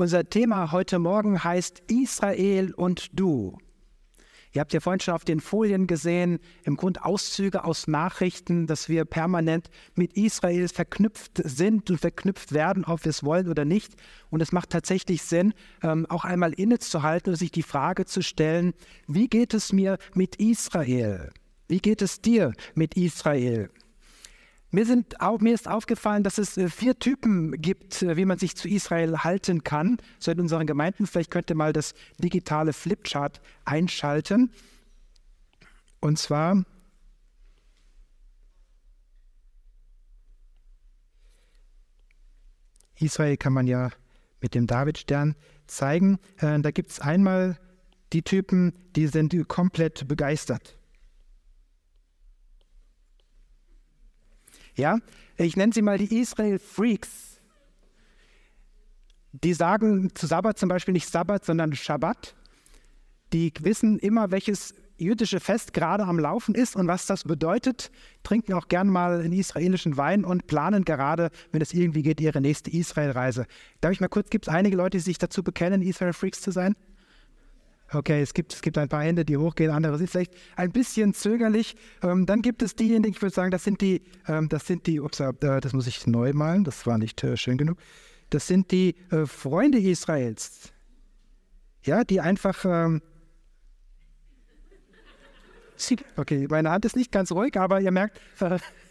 Unser Thema heute Morgen heißt Israel und du. Ihr habt ja vorhin schon auf den Folien gesehen, im Grund Auszüge aus Nachrichten, dass wir permanent mit Israel verknüpft sind und verknüpft werden, ob wir es wollen oder nicht. Und es macht tatsächlich Sinn, ähm, auch einmal innezuhalten und sich die Frage zu stellen, wie geht es mir mit Israel? Wie geht es dir mit Israel? Mir, sind, auch, mir ist aufgefallen, dass es äh, vier Typen gibt, äh, wie man sich zu Israel halten kann. So in unseren Gemeinden. Vielleicht könnt ihr mal das digitale Flipchart einschalten. Und zwar Israel kann man ja mit dem Davidstern zeigen. Äh, da gibt es einmal die Typen, die sind komplett begeistert. Ja, ich nenne sie mal die Israel Freaks. Die sagen zu Sabbat zum Beispiel nicht Sabbat, sondern Shabbat. Die wissen immer, welches jüdische Fest gerade am Laufen ist und was das bedeutet, trinken auch gern mal einen israelischen Wein und planen gerade, wenn es irgendwie geht, ihre nächste Israelreise. Darf ich mal kurz, gibt es einige Leute, die sich dazu bekennen, Israel Freaks zu sein? Okay, es gibt, es gibt ein paar Hände, die hochgehen, andere sind vielleicht ein bisschen zögerlich. Ähm, dann gibt es diejenigen, ich würde sagen, das sind die, ähm, das sind die, ups, äh, das muss ich neu malen, das war nicht äh, schön genug. Das sind die äh, Freunde Israels. Ja, die einfach. Ähm, okay, meine Hand ist nicht ganz ruhig, aber ihr merkt,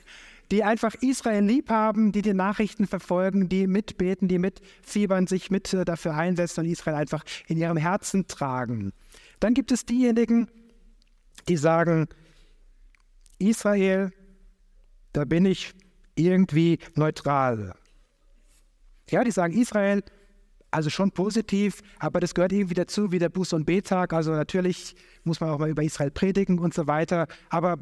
die einfach Israel lieb haben, die die Nachrichten verfolgen, die mitbeten, die mitfiebern, sich mit äh, dafür einsetzen und Israel einfach in ihrem Herzen tragen. Dann gibt es diejenigen, die sagen, Israel, da bin ich irgendwie neutral. Ja, die sagen Israel, also schon positiv, aber das gehört irgendwie dazu, wie der Buß- und Betag. Also natürlich muss man auch mal über Israel predigen und so weiter, aber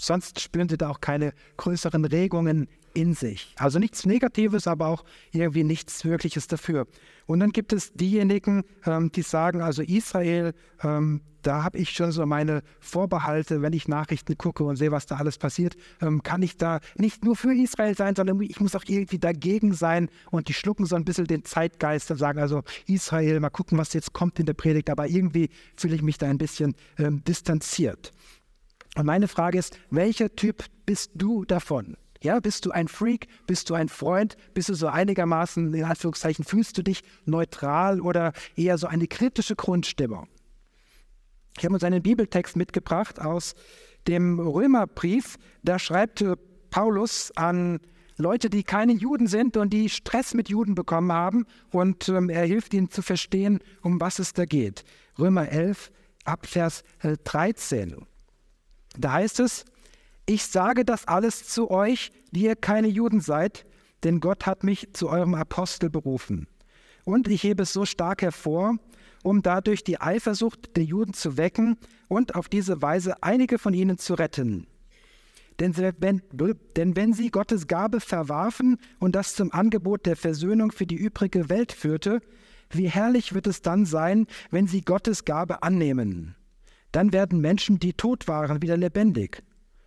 sonst spüren sie da auch keine größeren Regungen in sich. Also nichts Negatives, aber auch irgendwie nichts Wirkliches dafür. Und dann gibt es diejenigen, ähm, die sagen, also Israel, ähm, da habe ich schon so meine Vorbehalte, wenn ich Nachrichten gucke und sehe, was da alles passiert, ähm, kann ich da nicht nur für Israel sein, sondern ich muss auch irgendwie dagegen sein und die schlucken so ein bisschen den Zeitgeist und sagen, also Israel, mal gucken, was jetzt kommt in der Predigt, aber irgendwie fühle ich mich da ein bisschen ähm, distanziert. Und meine Frage ist, welcher Typ bist du davon? Ja, bist du ein Freak? Bist du ein Freund? Bist du so einigermaßen, in Anführungszeichen, fühlst du dich neutral oder eher so eine kritische Grundstimmung? Ich habe uns einen Bibeltext mitgebracht aus dem Römerbrief. Da schreibt Paulus an Leute, die keine Juden sind und die Stress mit Juden bekommen haben. Und ähm, er hilft ihnen zu verstehen, um was es da geht. Römer 11, Abvers 13. Da heißt es, ich sage das alles zu euch, die ihr keine Juden seid, denn Gott hat mich zu eurem Apostel berufen. Und ich hebe es so stark hervor, um dadurch die Eifersucht der Juden zu wecken und auf diese Weise einige von ihnen zu retten. Denn wenn, denn wenn sie Gottes Gabe verwarfen und das zum Angebot der Versöhnung für die übrige Welt führte, wie herrlich wird es dann sein, wenn sie Gottes Gabe annehmen. Dann werden Menschen, die tot waren, wieder lebendig.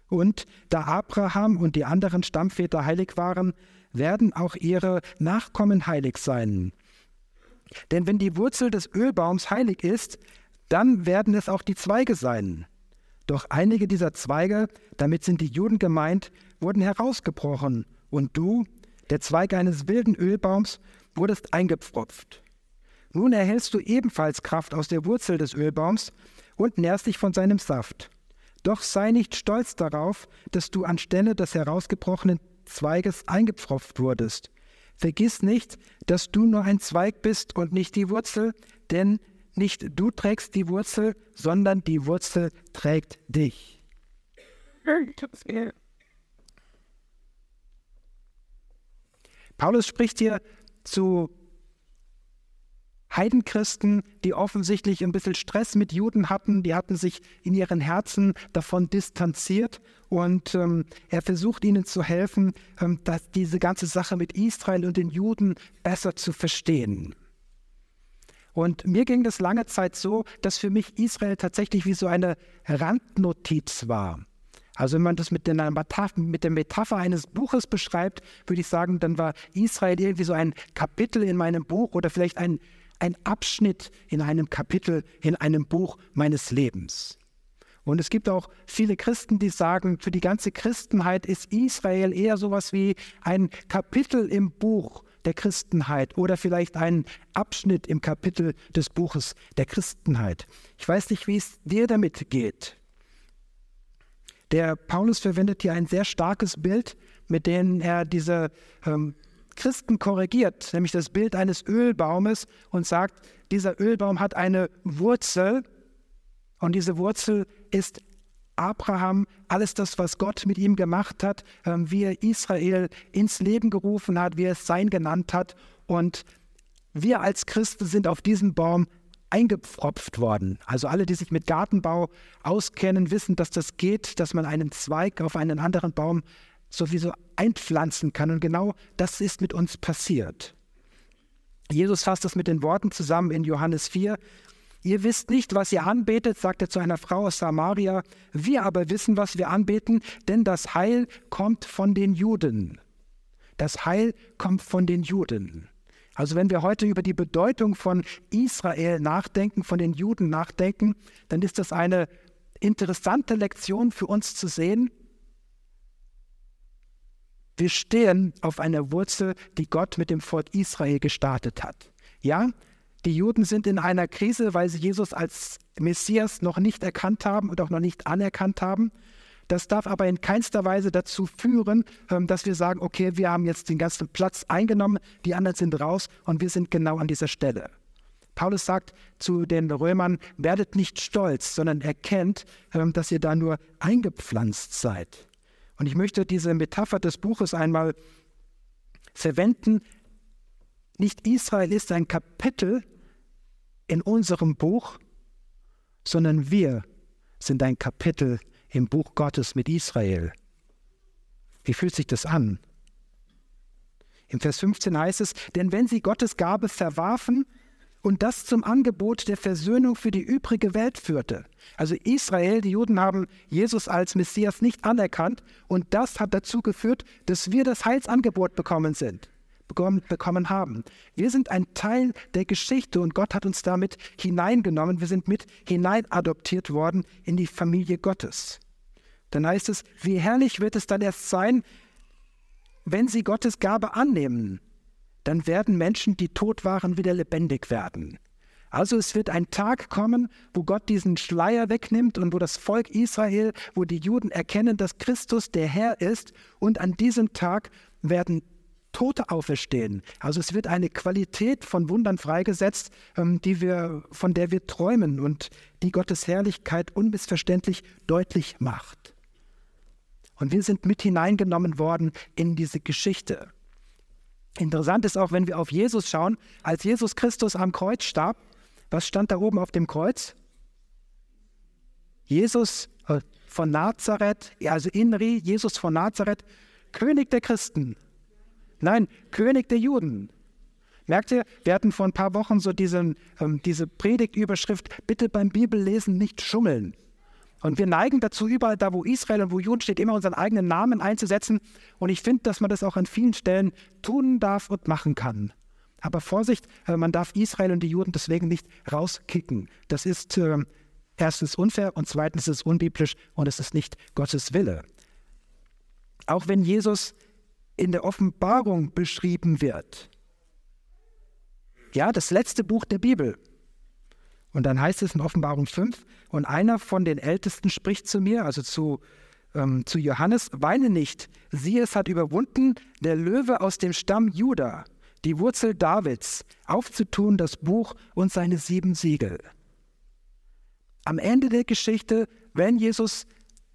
Und da Abraham und die anderen Stammväter heilig waren, werden auch ihre Nachkommen heilig sein. Denn wenn die Wurzel des Ölbaums heilig ist, dann werden es auch die Zweige sein. Doch einige dieser Zweige, damit sind die Juden gemeint, wurden herausgebrochen, und du, der Zweig eines wilden Ölbaums, wurdest eingepfropft. Nun erhältst du ebenfalls Kraft aus der Wurzel des Ölbaums, und nährst dich von seinem Saft. Doch sei nicht stolz darauf, dass du anstelle des herausgebrochenen Zweiges eingepfropft wurdest. Vergiss nicht, dass du nur ein Zweig bist und nicht die Wurzel, denn nicht du trägst die Wurzel, sondern die Wurzel trägt dich. Paulus spricht hier zu Heidenchristen, die offensichtlich ein bisschen Stress mit Juden hatten, die hatten sich in ihren Herzen davon distanziert und ähm, er versucht ihnen zu helfen, ähm, dass diese ganze Sache mit Israel und den Juden besser zu verstehen. Und mir ging das lange Zeit so, dass für mich Israel tatsächlich wie so eine Randnotiz war. Also wenn man das mit, mit der Metapher eines Buches beschreibt, würde ich sagen, dann war Israel irgendwie so ein Kapitel in meinem Buch oder vielleicht ein, ein Abschnitt in einem Kapitel in einem Buch meines Lebens. Und es gibt auch viele Christen, die sagen, für die ganze Christenheit ist Israel eher sowas wie ein Kapitel im Buch der Christenheit oder vielleicht ein Abschnitt im Kapitel des Buches der Christenheit. Ich weiß nicht, wie es dir damit geht. Der Paulus verwendet hier ein sehr starkes Bild, mit dem er diese ähm, Christen korrigiert, nämlich das Bild eines Ölbaumes und sagt, dieser Ölbaum hat eine Wurzel und diese Wurzel ist Abraham, alles das, was Gott mit ihm gemacht hat, ähm, wie er Israel ins Leben gerufen hat, wie er es sein genannt hat. Und wir als Christen sind auf diesen Baum eingepfropft worden. Also alle, die sich mit Gartenbau auskennen, wissen, dass das geht, dass man einen Zweig auf einen anderen Baum sowieso einpflanzen kann. Und genau das ist mit uns passiert. Jesus fasst das mit den Worten zusammen in Johannes 4. Ihr wisst nicht, was ihr anbetet, sagt er zu einer Frau aus Samaria. Wir aber wissen, was wir anbeten, denn das Heil kommt von den Juden. Das Heil kommt von den Juden. Also wenn wir heute über die Bedeutung von Israel nachdenken, von den Juden nachdenken, dann ist das eine interessante Lektion für uns zu sehen. Wir stehen auf einer Wurzel, die Gott mit dem Volk Israel gestartet hat. Ja, die Juden sind in einer Krise, weil sie Jesus als Messias noch nicht erkannt haben und auch noch nicht anerkannt haben. Das darf aber in keinster Weise dazu führen, ähm, dass wir sagen, okay, wir haben jetzt den ganzen Platz eingenommen, die anderen sind raus und wir sind genau an dieser Stelle. Paulus sagt zu den Römern, werdet nicht stolz, sondern erkennt, ähm, dass ihr da nur eingepflanzt seid. Und ich möchte diese Metapher des Buches einmal verwenden. Nicht Israel ist ein Kapitel in unserem Buch, sondern wir sind ein Kapitel im Buch Gottes mit Israel. Wie fühlt sich das an? Im Vers 15 heißt es, denn wenn sie Gottes Gabe verwarfen und das zum Angebot der Versöhnung für die übrige Welt führte. Also Israel, die Juden haben Jesus als Messias nicht anerkannt und das hat dazu geführt, dass wir das Heilsangebot bekommen sind bekommen haben. Wir sind ein Teil der Geschichte und Gott hat uns damit hineingenommen. Wir sind mit hineinadoptiert worden in die Familie Gottes. Dann heißt es, wie herrlich wird es dann erst sein, wenn sie Gottes Gabe annehmen. Dann werden Menschen, die tot waren, wieder lebendig werden. Also es wird ein Tag kommen, wo Gott diesen Schleier wegnimmt und wo das Volk Israel, wo die Juden erkennen, dass Christus der Herr ist. Und an diesem Tag werden Tote auferstehen. Also es wird eine Qualität von Wundern freigesetzt, ähm, die wir, von der wir träumen und die Gottes Herrlichkeit unmissverständlich deutlich macht. Und wir sind mit hineingenommen worden in diese Geschichte. Interessant ist auch, wenn wir auf Jesus schauen, als Jesus Christus am Kreuz starb, was stand da oben auf dem Kreuz? Jesus äh, von Nazareth, also Inri, Jesus von Nazareth, König der Christen. Nein, König der Juden. Merkt ihr, wir hatten vor ein paar Wochen so diesen, ähm, diese Predigtüberschrift, bitte beim Bibellesen nicht schummeln. Und wir neigen dazu, überall da, wo Israel und wo Juden steht, immer unseren eigenen Namen einzusetzen. Und ich finde, dass man das auch an vielen Stellen tun darf und machen kann. Aber Vorsicht, äh, man darf Israel und die Juden deswegen nicht rauskicken. Das ist äh, erstens unfair und zweitens ist es unbiblisch und es ist nicht Gottes Wille. Auch wenn Jesus in der Offenbarung beschrieben wird. Ja, das letzte Buch der Bibel. Und dann heißt es in Offenbarung 5, und einer von den Ältesten spricht zu mir, also zu, ähm, zu Johannes, weine nicht, siehe, es hat überwunden der Löwe aus dem Stamm Juda, die Wurzel Davids, aufzutun das Buch und seine sieben Siegel. Am Ende der Geschichte, wenn Jesus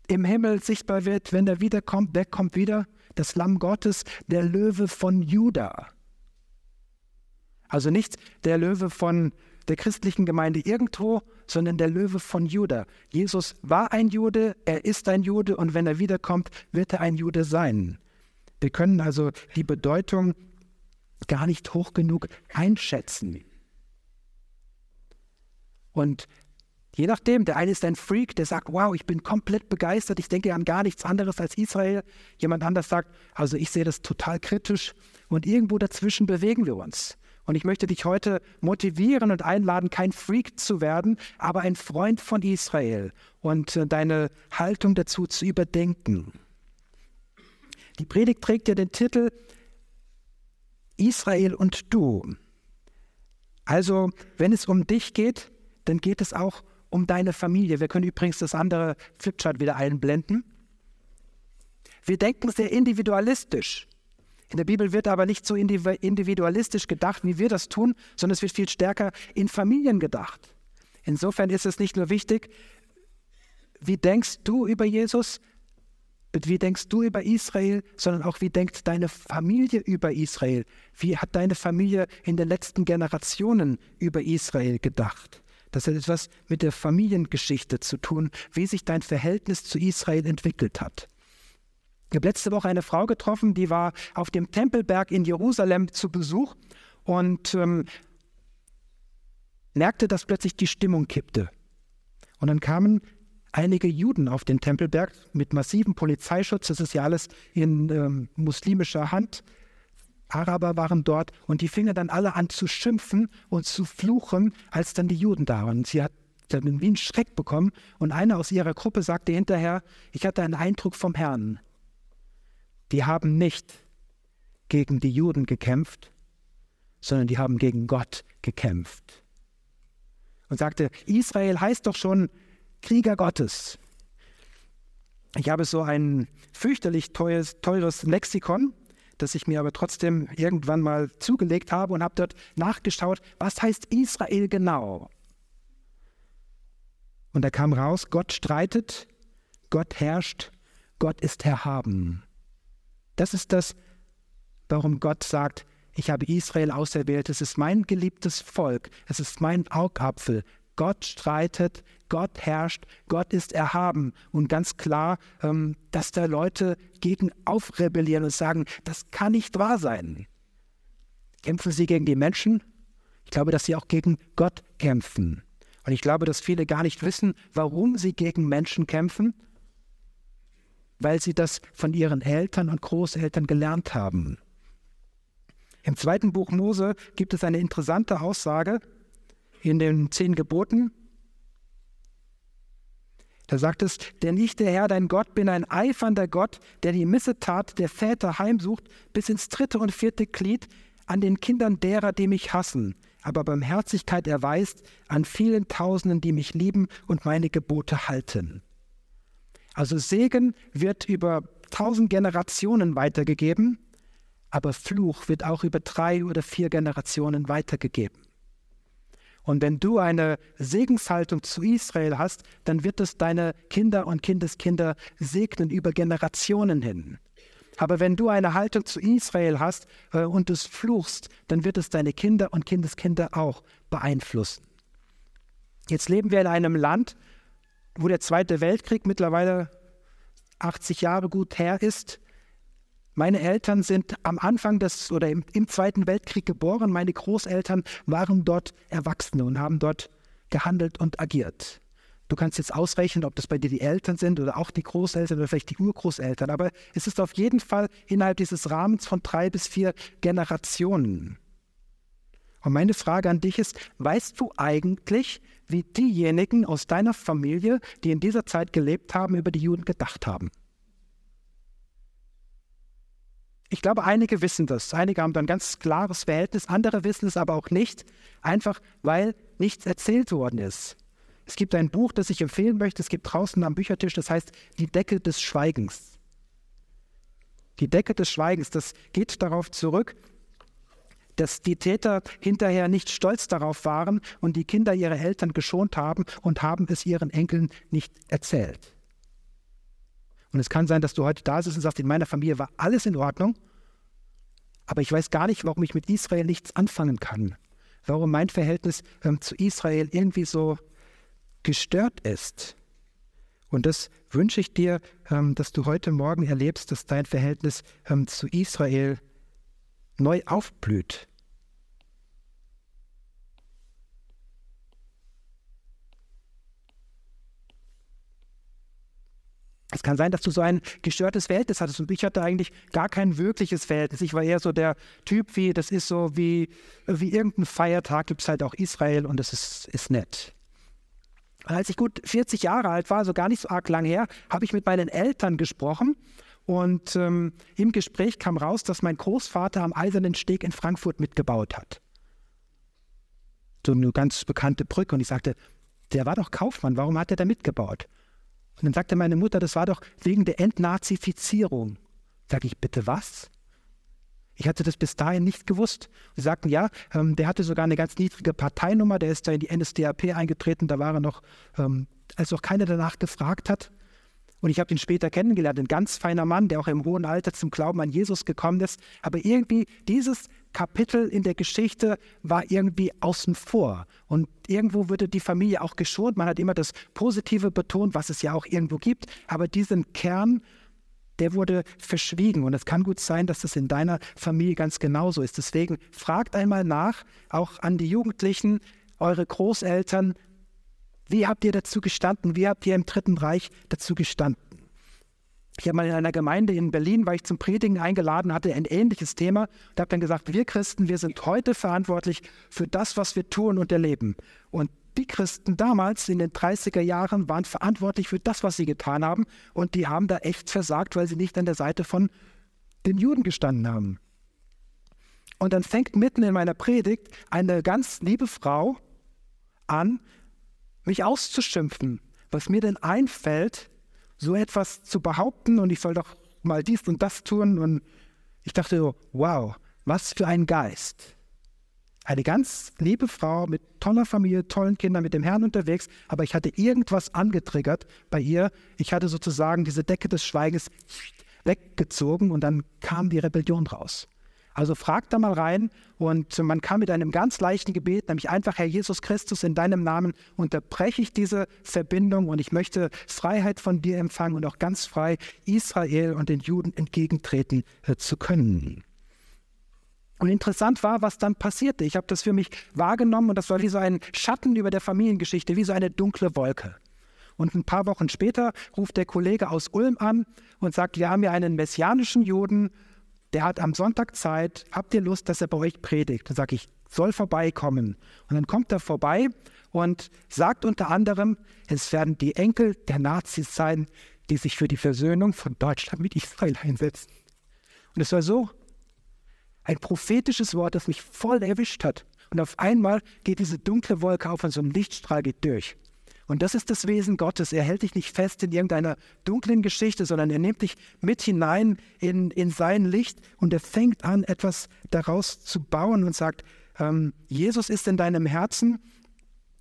im Himmel sichtbar wird, wenn er wiederkommt, wer kommt wieder? das Lamm Gottes, der Löwe von Juda. Also nicht der Löwe von der christlichen Gemeinde irgendwo, sondern der Löwe von Juda. Jesus war ein Jude, er ist ein Jude und wenn er wiederkommt, wird er ein Jude sein. Wir können also die Bedeutung gar nicht hoch genug einschätzen. Und Je nachdem, der eine ist ein Freak, der sagt, wow, ich bin komplett begeistert, ich denke an gar nichts anderes als Israel. Jemand anders sagt, also ich sehe das total kritisch. Und irgendwo dazwischen bewegen wir uns. Und ich möchte dich heute motivieren und einladen, kein Freak zu werden, aber ein Freund von Israel und äh, deine Haltung dazu zu überdenken. Die Predigt trägt ja den Titel Israel und du. Also, wenn es um dich geht, dann geht es auch um deine Familie. Wir können übrigens das andere Flipchart wieder einblenden. Wir denken sehr individualistisch. In der Bibel wird aber nicht so individualistisch gedacht, wie wir das tun, sondern es wird viel stärker in Familien gedacht. Insofern ist es nicht nur wichtig, wie denkst du über Jesus, wie denkst du über Israel, sondern auch wie denkt deine Familie über Israel? Wie hat deine Familie in den letzten Generationen über Israel gedacht? Das hat etwas mit der Familiengeschichte zu tun, wie sich dein Verhältnis zu Israel entwickelt hat. Ich habe letzte Woche eine Frau getroffen, die war auf dem Tempelberg in Jerusalem zu Besuch und ähm, merkte, dass plötzlich die Stimmung kippte. Und dann kamen einige Juden auf den Tempelberg mit massivem Polizeischutz. Das ist ja alles in ähm, muslimischer Hand. Araber waren dort und die fingen dann alle an zu schimpfen und zu fluchen, als dann die Juden da waren. Sie hat dann wie einen Schreck bekommen und einer aus ihrer Gruppe sagte hinterher, ich hatte einen Eindruck vom Herrn. Die haben nicht gegen die Juden gekämpft, sondern die haben gegen Gott gekämpft. Und sagte, Israel heißt doch schon Krieger Gottes. Ich habe so ein fürchterlich teures, teures Lexikon, das ich mir aber trotzdem irgendwann mal zugelegt habe und habe dort nachgeschaut, was heißt Israel genau. Und da kam raus, Gott streitet, Gott herrscht, Gott ist erhaben. Das ist das, warum Gott sagt, ich habe Israel auserwählt, es ist mein geliebtes Volk, es ist mein Augapfel, Gott streitet, Gott herrscht, Gott ist erhaben. Und ganz klar, ähm, dass da Leute gegen aufrebellieren und sagen, das kann nicht wahr sein. Kämpfen sie gegen die Menschen? Ich glaube, dass sie auch gegen Gott kämpfen. Und ich glaube, dass viele gar nicht wissen, warum sie gegen Menschen kämpfen, weil sie das von ihren Eltern und Großeltern gelernt haben. Im zweiten Buch Mose gibt es eine interessante Aussage, in den zehn Geboten. Da sagt es, denn ich, der Herr, dein Gott, bin ein eifernder Gott, der die Missetat der Väter heimsucht, bis ins dritte und vierte Glied an den Kindern derer, die mich hassen, aber Barmherzigkeit erweist an vielen Tausenden, die mich lieben und meine Gebote halten. Also Segen wird über tausend Generationen weitergegeben, aber Fluch wird auch über drei oder vier Generationen weitergegeben. Und wenn du eine Segenshaltung zu Israel hast, dann wird es deine Kinder und Kindeskinder segnen über Generationen hin. Aber wenn du eine Haltung zu Israel hast äh, und es fluchst, dann wird es deine Kinder und Kindeskinder auch beeinflussen. Jetzt leben wir in einem Land, wo der Zweite Weltkrieg mittlerweile 80 Jahre gut her ist. Meine Eltern sind am Anfang des oder im, im, Zweiten Weltkrieg geboren. Meine Großeltern waren dort Erwachsene und haben dort gehandelt und agiert. Du kannst jetzt ausrechnen, ob das bei dir die Eltern sind oder auch die Großeltern oder vielleicht die Urgroßeltern, aber es ist auf jeden Fall innerhalb dieses Rahmens von drei bis vier Generationen. Und meine Frage an dich ist, weißt du eigentlich, wie diejenigen aus deiner Familie, die in dieser Zeit gelebt haben, über die Juden gedacht haben? Ich glaube, einige wissen das. Einige haben da ein ganz klares Verhältnis, andere wissen es aber auch nicht, einfach weil nichts erzählt worden ist. Es gibt ein Buch, das ich empfehlen möchte, es gibt draußen am Büchertisch, das heißt Die Decke des Schweigens. Die Decke des Schweigens, das geht darauf zurück, dass die Täter hinterher nicht stolz darauf waren und die Kinder ihre Eltern geschont haben und haben es ihren Enkeln nicht erzählt. Und es kann sein, dass du heute da sitzt und sagst, in meiner Familie war alles in Ordnung, aber ich weiß gar nicht, warum ich mit Israel nichts anfangen kann. Warum mein Verhältnis ähm, zu Israel irgendwie so gestört ist. Und das wünsche ich dir, ähm, dass du heute Morgen erlebst, dass dein Verhältnis ähm, zu Israel neu aufblüht. Es kann sein, dass du so ein gestörtes Verhältnis hattest und ich hatte eigentlich gar kein wirkliches Verhältnis. Ich war eher so der Typ, wie das ist so wie, wie irgendein Feiertag, gibt es halt auch Israel und das ist, ist nett. Und als ich gut 40 Jahre alt war, so gar nicht so arg lang her, habe ich mit meinen Eltern gesprochen und ähm, im Gespräch kam raus, dass mein Großvater am Eisernen Steg in Frankfurt mitgebaut hat. So eine ganz bekannte Brücke. Und ich sagte, der war doch Kaufmann, warum hat er da mitgebaut? Und dann sagte meine Mutter, das war doch wegen der Entnazifizierung. Sag ich, bitte was? Ich hatte das bis dahin nicht gewusst. Sie sagten, ja, ähm, der hatte sogar eine ganz niedrige Parteinummer, der ist da in die NSDAP eingetreten, da war er noch, ähm, als auch keiner danach gefragt hat. Und ich habe ihn später kennengelernt, ein ganz feiner Mann, der auch im hohen Alter zum Glauben an Jesus gekommen ist. Aber irgendwie dieses Kapitel in der Geschichte war irgendwie außen vor. Und irgendwo wurde die Familie auch geschont. Man hat immer das Positive betont, was es ja auch irgendwo gibt. Aber diesen Kern, der wurde verschwiegen. Und es kann gut sein, dass das in deiner Familie ganz genauso ist. Deswegen fragt einmal nach, auch an die Jugendlichen, eure Großeltern, wie habt ihr dazu gestanden? Wie habt ihr im Dritten Reich dazu gestanden? Ich habe mal in einer Gemeinde in Berlin, war ich zum Predigen eingeladen, hatte ein ähnliches Thema und habe dann gesagt, wir Christen, wir sind heute verantwortlich für das, was wir tun und erleben. Und die Christen damals in den 30er Jahren waren verantwortlich für das, was sie getan haben und die haben da echt versagt, weil sie nicht an der Seite von den Juden gestanden haben. Und dann fängt mitten in meiner Predigt eine ganz liebe Frau an, mich auszuschimpfen, was mir denn einfällt, so etwas zu behaupten und ich soll doch mal dies und das tun. Und ich dachte so, wow, was für ein Geist. Eine ganz liebe Frau mit toller Familie, tollen Kindern, mit dem Herrn unterwegs, aber ich hatte irgendwas angetriggert bei ihr. Ich hatte sozusagen diese Decke des Schweigens weggezogen und dann kam die Rebellion raus. Also frag da mal rein und man kann mit einem ganz leichten Gebet, nämlich einfach, Herr Jesus Christus, in deinem Namen unterbreche ich diese Verbindung und ich möchte Freiheit von dir empfangen und auch ganz frei Israel und den Juden entgegentreten äh, zu können. Und interessant war, was dann passierte. Ich habe das für mich wahrgenommen und das war wie so ein Schatten über der Familiengeschichte, wie so eine dunkle Wolke. Und ein paar Wochen später ruft der Kollege aus Ulm an und sagt, wir haben hier einen messianischen Juden der hat am Sonntag Zeit, habt ihr Lust, dass er bei euch predigt? Dann sage ich, soll vorbeikommen. Und dann kommt er vorbei und sagt unter anderem, es werden die Enkel der Nazis sein, die sich für die Versöhnung von Deutschland mit Israel einsetzen. Und es war so ein prophetisches Wort, das mich voll erwischt hat. Und auf einmal geht diese dunkle Wolke auf und so ein Lichtstrahl geht durch. Und das ist das Wesen Gottes. Er hält dich nicht fest in irgendeiner dunklen Geschichte, sondern er nimmt dich mit hinein in, in sein Licht und er fängt an, etwas daraus zu bauen und sagt, ähm, Jesus ist in deinem Herzen.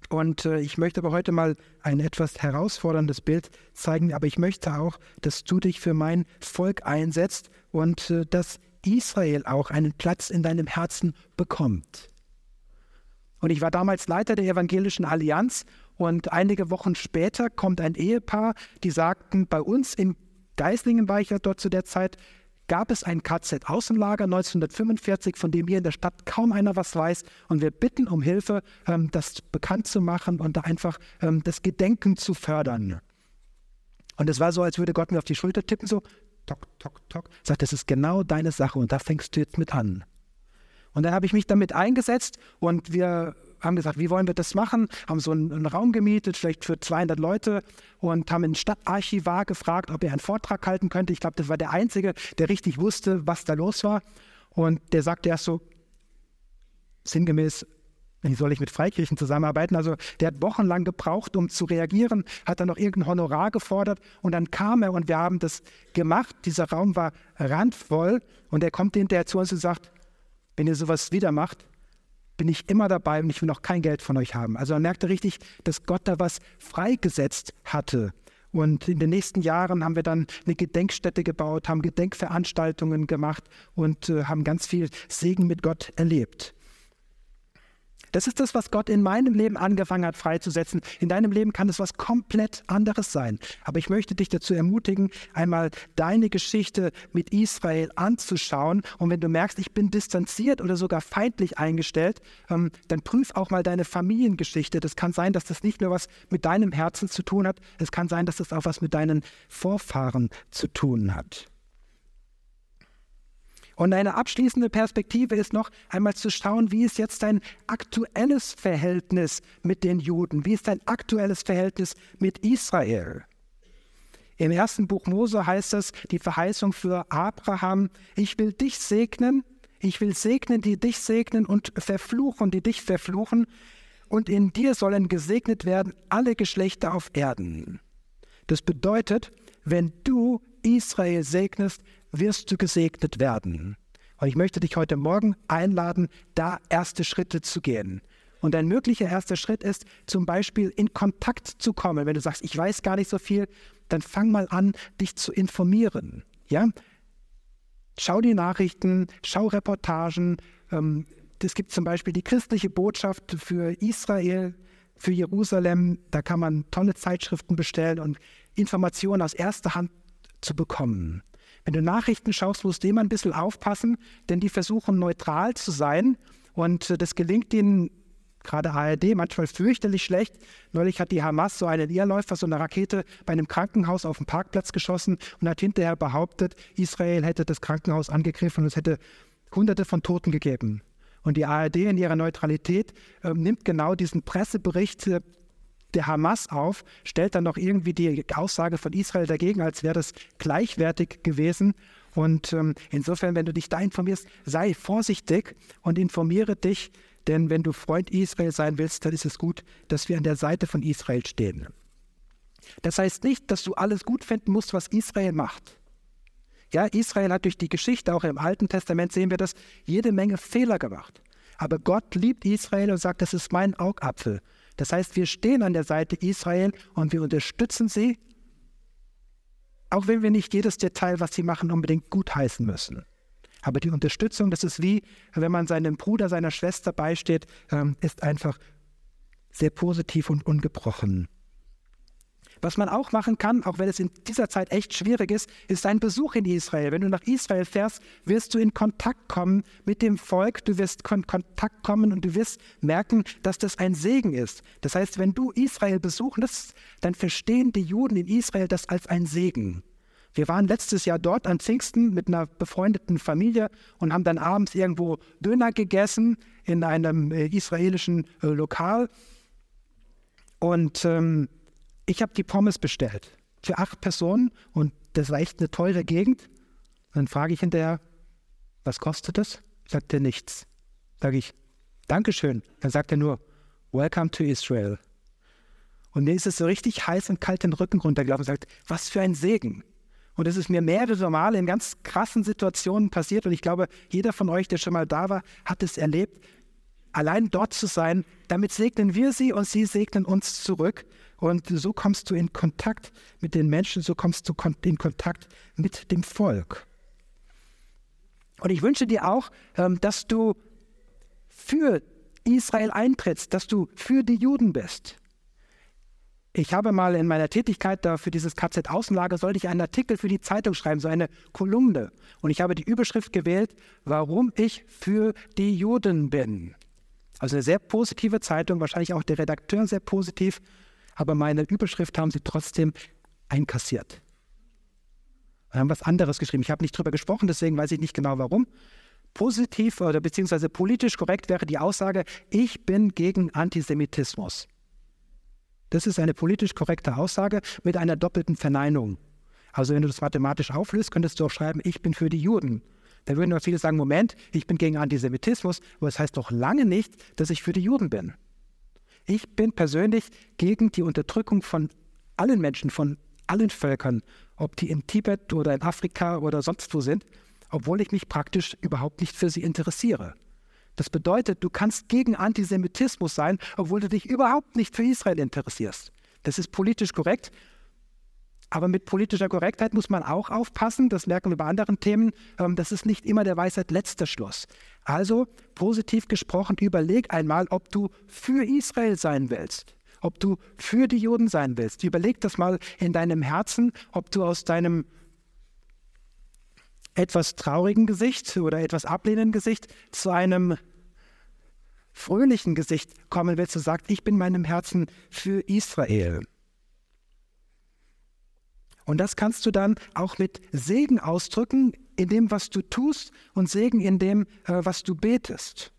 Und äh, ich möchte aber heute mal ein etwas herausforderndes Bild zeigen, aber ich möchte auch, dass du dich für mein Volk einsetzt und äh, dass Israel auch einen Platz in deinem Herzen bekommt. Und ich war damals Leiter der Evangelischen Allianz und einige Wochen später kommt ein Ehepaar, die sagten, bei uns in Geislingen war ich ja dort zu der Zeit, gab es ein KZ-Außenlager 1945, von dem hier in der Stadt kaum einer was weiß. Und wir bitten um Hilfe, ähm, das bekannt zu machen und da einfach ähm, das Gedenken zu fördern. Und es war so, als würde Gott mir auf die Schulter tippen, so, tok, tok, tok, sagt, das ist genau deine Sache und da fängst du jetzt mit an. Und dann habe ich mich damit eingesetzt und wir haben gesagt, wie wollen wir das machen? Haben so einen, einen Raum gemietet, vielleicht für 200 Leute und haben einen Stadtarchivar gefragt, ob er einen Vortrag halten könnte. Ich glaube, das war der Einzige, der richtig wusste, was da los war. Und der sagte erst so, sinngemäß, wie soll ich mit Freikirchen zusammenarbeiten? Also der hat wochenlang gebraucht, um zu reagieren, hat dann noch irgendein Honorar gefordert und dann kam er und wir haben das gemacht. Dieser Raum war randvoll und er kommt hinterher zu uns und sagt, wenn ihr sowas wieder macht, bin ich immer dabei und ich will noch kein Geld von euch haben. Also man merkte richtig, dass Gott da was freigesetzt hatte. Und in den nächsten Jahren haben wir dann eine Gedenkstätte gebaut, haben Gedenkveranstaltungen gemacht und äh, haben ganz viel Segen mit Gott erlebt. Das ist das, was Gott in meinem Leben angefangen hat freizusetzen. In deinem Leben kann es was komplett anderes sein. Aber ich möchte dich dazu ermutigen, einmal deine Geschichte mit Israel anzuschauen. Und wenn du merkst, ich bin distanziert oder sogar feindlich eingestellt, ähm, dann prüf auch mal deine Familiengeschichte. Das kann sein, dass das nicht nur was mit deinem Herzen zu tun hat, es kann sein, dass das auch was mit deinen Vorfahren zu tun hat. Und eine abschließende Perspektive ist noch einmal zu schauen, wie ist jetzt dein aktuelles Verhältnis mit den Juden? Wie ist dein aktuelles Verhältnis mit Israel? Im ersten Buch Mose heißt es, die Verheißung für Abraham, ich will dich segnen, ich will segnen, die dich segnen und verfluchen, die dich verfluchen, und in dir sollen gesegnet werden alle Geschlechter auf Erden. Das bedeutet, wenn du Israel segnest, wirst du gesegnet werden. Und ich möchte dich heute Morgen einladen, da erste Schritte zu gehen. Und ein möglicher erster Schritt ist zum Beispiel in Kontakt zu kommen. Wenn du sagst, ich weiß gar nicht so viel, dann fang mal an, dich zu informieren. Ja? Schau die Nachrichten, schau Reportagen. Ähm, es gibt zum Beispiel die christliche Botschaft für Israel, für Jerusalem. Da kann man tolle Zeitschriften bestellen und Informationen aus erster Hand zu bekommen. Wenn du Nachrichten schaust, musst du immer ein bisschen aufpassen, denn die versuchen neutral zu sein und äh, das gelingt ihnen gerade ARD manchmal fürchterlich schlecht. Neulich hat die Hamas so einen Irrläufer, so eine Rakete bei einem Krankenhaus auf dem Parkplatz geschossen und hat hinterher behauptet, Israel hätte das Krankenhaus angegriffen und es hätte Hunderte von Toten gegeben. Und die ARD in ihrer Neutralität äh, nimmt genau diesen Pressebericht äh, der Hamas auf, stellt dann noch irgendwie die Aussage von Israel dagegen, als wäre das gleichwertig gewesen. Und ähm, insofern, wenn du dich da informierst, sei vorsichtig und informiere dich, denn wenn du Freund Israel sein willst, dann ist es gut, dass wir an der Seite von Israel stehen. Das heißt nicht, dass du alles gut finden musst, was Israel macht. Ja, Israel hat durch die Geschichte, auch im Alten Testament sehen wir das, jede Menge Fehler gemacht. Aber Gott liebt Israel und sagt, das ist mein Augapfel. Das heißt, wir stehen an der Seite Israel und wir unterstützen sie, auch wenn wir nicht jedes Detail, was sie machen, unbedingt gutheißen müssen. Aber die Unterstützung, das ist wie, wenn man seinem Bruder, seiner Schwester beisteht, ähm, ist einfach sehr positiv und ungebrochen. Was man auch machen kann, auch wenn es in dieser Zeit echt schwierig ist, ist ein Besuch in Israel. Wenn du nach Israel fährst, wirst du in Kontakt kommen mit dem Volk, du wirst in Kontakt kommen und du wirst merken, dass das ein Segen ist. Das heißt, wenn du Israel besuchst, dann verstehen die Juden in Israel das als ein Segen. Wir waren letztes Jahr dort an Pfingsten mit einer befreundeten Familie und haben dann abends irgendwo Döner gegessen in einem äh, israelischen äh, Lokal. Und ähm, ich habe die Pommes bestellt für acht Personen und das war echt eine teure Gegend. dann frage ich hinterher, was kostet das? Sagt er nichts. Sage ich, Dankeschön. Dann sagt er nur, Welcome to Israel. Und mir ist es so richtig heiß und kalt den Rücken runtergelaufen und sagt, was für ein Segen. Und es ist mir mehrere Male in ganz krassen Situationen passiert. Und ich glaube, jeder von euch, der schon mal da war, hat es erlebt. Allein dort zu sein, damit segnen wir sie und sie segnen uns zurück. Und so kommst du in Kontakt mit den Menschen, so kommst du in Kontakt mit dem Volk. Und ich wünsche dir auch, ähm, dass du für Israel eintrittst, dass du für die Juden bist. Ich habe mal in meiner Tätigkeit da für dieses KZ Außenlager, sollte ich einen Artikel für die Zeitung schreiben, so eine Kolumne. Und ich habe die Überschrift gewählt, warum ich für die Juden bin. Also eine sehr positive Zeitung, wahrscheinlich auch der Redakteur sehr positiv aber meine Überschrift haben sie trotzdem einkassiert. Und haben was anderes geschrieben. Ich habe nicht drüber gesprochen, deswegen weiß ich nicht genau warum. Positiv oder beziehungsweise politisch korrekt wäre die Aussage, ich bin gegen Antisemitismus. Das ist eine politisch korrekte Aussage mit einer doppelten Verneinung. Also wenn du das mathematisch auflöst, könntest du auch schreiben, ich bin für die Juden. Da würden aber viele sagen, Moment, ich bin gegen Antisemitismus, aber das heißt doch lange nicht, dass ich für die Juden bin. Ich bin persönlich gegen die Unterdrückung von allen Menschen, von allen Völkern, ob die in Tibet oder in Afrika oder sonst wo sind, obwohl ich mich praktisch überhaupt nicht für sie interessiere. Das bedeutet, du kannst gegen Antisemitismus sein, obwohl du dich überhaupt nicht für Israel interessierst. Das ist politisch korrekt. Aber mit politischer Korrektheit muss man auch aufpassen, das merken wir bei anderen Themen, ähm, das ist nicht immer der Weisheit letzter Schluss. Also positiv gesprochen, überleg einmal, ob du für Israel sein willst, ob du für die Juden sein willst. Überleg das mal in deinem Herzen, ob du aus deinem etwas traurigen Gesicht oder etwas ablehnenden Gesicht zu einem fröhlichen Gesicht kommen willst, du sagst, ich bin meinem Herzen für Israel. Und das kannst du dann auch mit Segen ausdrücken in dem, was du tust und Segen in dem, äh, was du betest.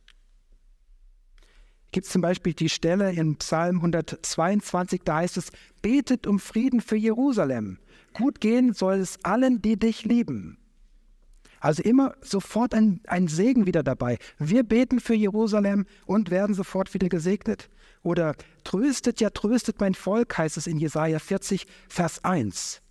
Gibt zum Beispiel die Stelle in Psalm 122, da heißt es, betet um Frieden für Jerusalem. Gut gehen soll es allen, die dich lieben. Also immer sofort ein, ein Segen wieder dabei. Wir beten für Jerusalem und werden sofort wieder gesegnet. Oder tröstet, ja tröstet mein Volk, heißt es in Jesaja 40, Vers 1.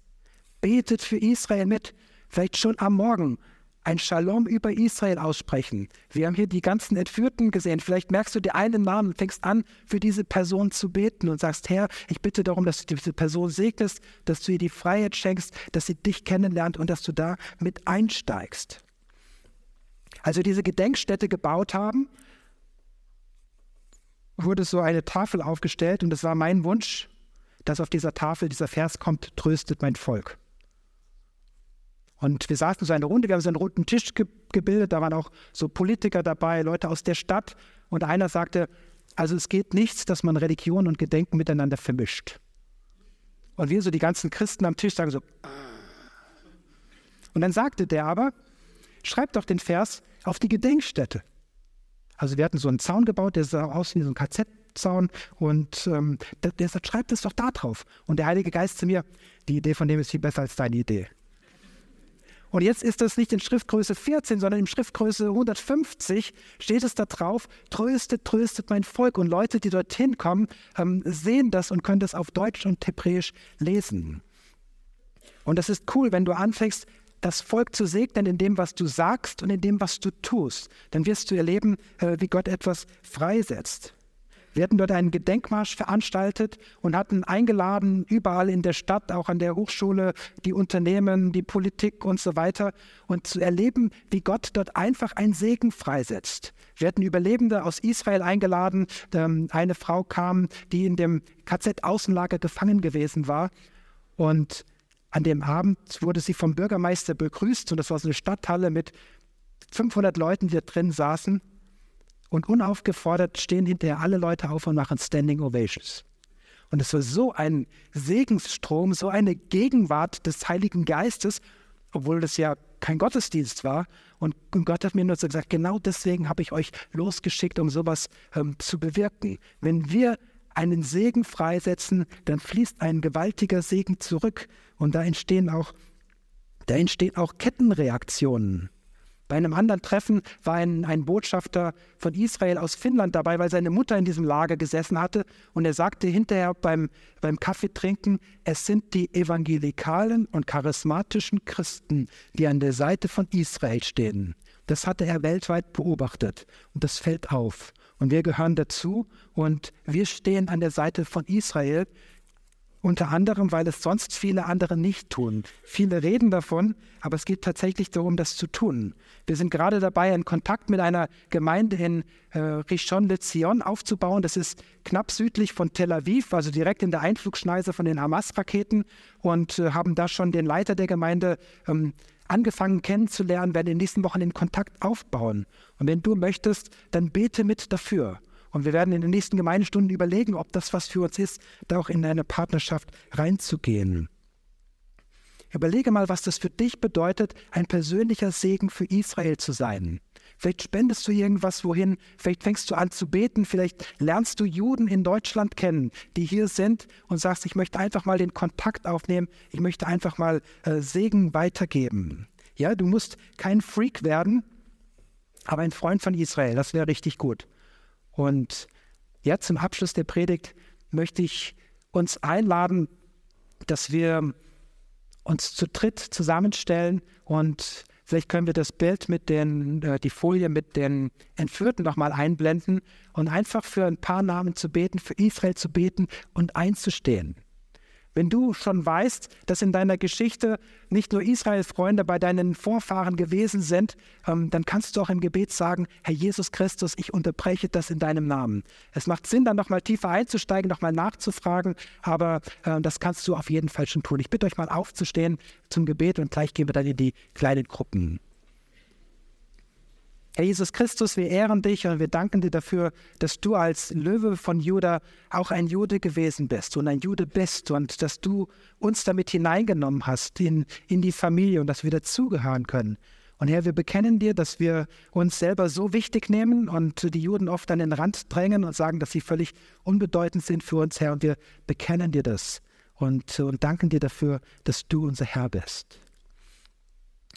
Betet für Israel mit, vielleicht schon am Morgen ein Shalom über Israel aussprechen. Wir haben hier die ganzen Entführten gesehen. Vielleicht merkst du dir einen Namen und fängst an, für diese Person zu beten und sagst, Herr, ich bitte darum, dass du diese Person segnest, dass du ihr die Freiheit schenkst, dass sie dich kennenlernt und dass du da mit einsteigst. Also diese Gedenkstätte gebaut haben, wurde so eine Tafel aufgestellt und es war mein Wunsch, dass auf dieser Tafel dieser Vers kommt, tröstet mein Volk. Und wir saßen so eine Runde, wir haben so einen runden Tisch ge gebildet, da waren auch so Politiker dabei, Leute aus der Stadt. Und einer sagte, also es geht nichts, dass man Religion und Gedenken miteinander vermischt. Und wir so die ganzen Christen am Tisch sagen so. Und dann sagte der aber, schreibt doch den Vers auf die Gedenkstätte. Also wir hatten so einen Zaun gebaut, der sah aus wie so ein KZ-Zaun und ähm, der, der sagt, schreibt es doch da drauf. Und der Heilige Geist zu mir, die Idee von dem ist viel besser als deine Idee. Und jetzt ist das nicht in Schriftgröße 14, sondern in Schriftgröße 150 steht es da drauf, tröstet, tröstet mein Volk. Und Leute, die dorthin kommen, ähm, sehen das und können das auf Deutsch und Hebräisch lesen. Und das ist cool, wenn du anfängst, das Volk zu segnen in dem, was du sagst und in dem, was du tust. Dann wirst du erleben, äh, wie Gott etwas freisetzt. Wir hatten dort einen Gedenkmarsch veranstaltet und hatten eingeladen, überall in der Stadt, auch an der Hochschule, die Unternehmen, die Politik und so weiter, und zu erleben, wie Gott dort einfach einen Segen freisetzt. Wir hatten Überlebende aus Israel eingeladen. Ähm, eine Frau kam, die in dem KZ-Außenlager gefangen gewesen war. Und an dem Abend wurde sie vom Bürgermeister begrüßt und das war so eine Stadthalle mit 500 Leuten, die da drin saßen. Und unaufgefordert stehen hinterher alle Leute auf und machen Standing Ovations. Und es war so ein Segensstrom, so eine Gegenwart des Heiligen Geistes, obwohl das ja kein Gottesdienst war. Und Gott hat mir nur so gesagt, genau deswegen habe ich euch losgeschickt, um sowas ähm, zu bewirken. Wenn wir einen Segen freisetzen, dann fließt ein gewaltiger Segen zurück. Und da entstehen auch, da entstehen auch Kettenreaktionen. Bei einem anderen Treffen war ein, ein, Botschafter von Israel aus Finnland dabei, weil seine Mutter in diesem Lager gesessen hatte. Und er sagte hinterher beim, beim Kaffeetrinken, es sind die evangelikalen und charismatischen Christen, die an der Seite von Israel stehen. Das hatte er weltweit beobachtet und das fällt auf. Und wir gehören dazu und wir stehen an der Seite von Israel. Unter anderem, weil es sonst viele andere nicht tun. Viele reden davon, aber es geht tatsächlich darum, das zu tun. Wir sind gerade dabei, einen Kontakt mit einer Gemeinde in äh, Rishon LeZion aufzubauen. Das ist knapp südlich von Tel Aviv, also direkt in der Einflugschneise von den Hamas-Raketen und äh, haben da schon den Leiter der Gemeinde ähm, angefangen kennenzulernen, werden in den nächsten Wochen den Kontakt aufbauen. Und wenn du möchtest, dann bete mit dafür. Und wir werden in den nächsten Gemeindestunden überlegen, ob das was für uns ist, da auch in eine Partnerschaft reinzugehen. Überlege mal, was das für dich bedeutet, ein persönlicher Segen für Israel zu sein. Vielleicht spendest du irgendwas wohin, vielleicht fängst du an zu beten, vielleicht lernst du Juden in Deutschland kennen, die hier sind und sagst, ich möchte einfach mal den Kontakt aufnehmen, ich möchte einfach mal äh, Segen weitergeben. Ja, du musst kein Freak werden, aber ein Freund von Israel, das wäre richtig gut. Und jetzt zum Abschluss der Predigt möchte ich uns einladen, dass wir uns zu dritt zusammenstellen und vielleicht können wir das Bild mit den, äh, die Folie mit den Entführten nochmal einblenden und einfach für ein paar Namen zu beten, für Israel zu beten und einzustehen. Wenn du schon weißt, dass in deiner Geschichte nicht nur Israel-Freunde bei deinen Vorfahren gewesen sind, ähm, dann kannst du auch im Gebet sagen, Herr Jesus Christus, ich unterbreche das in deinem Namen. Es macht Sinn, dann nochmal tiefer einzusteigen, nochmal nachzufragen, aber äh, das kannst du auf jeden Fall schon tun. Ich bitte euch mal aufzustehen zum Gebet und gleich gehen wir dann in die kleinen Gruppen. Herr Jesus Christus, wir ehren dich und wir danken dir dafür, dass du als Löwe von Juda auch ein Jude gewesen bist und ein Jude bist und dass du uns damit hineingenommen hast in, in die Familie und dass wir dazugehören können. Und Herr, wir bekennen dir, dass wir uns selber so wichtig nehmen und die Juden oft an den Rand drängen und sagen, dass sie völlig unbedeutend sind für uns, Herr. Und wir bekennen dir das und, und danken dir dafür, dass du unser Herr bist.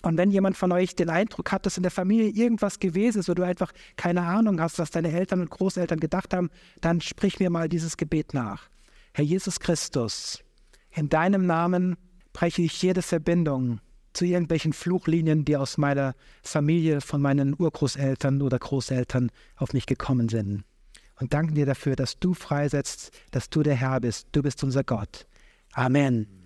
Und wenn jemand von euch den Eindruck hat, dass in der Familie irgendwas gewesen ist, oder du einfach keine Ahnung hast, was deine Eltern und Großeltern gedacht haben, dann sprich mir mal dieses Gebet nach. Herr Jesus Christus, in deinem Namen breche ich jede Verbindung zu irgendwelchen Fluchlinien, die aus meiner Familie, von meinen Urgroßeltern oder Großeltern auf mich gekommen sind. Und danke dir dafür, dass du freisetzt, dass du der Herr bist. Du bist unser Gott. Amen.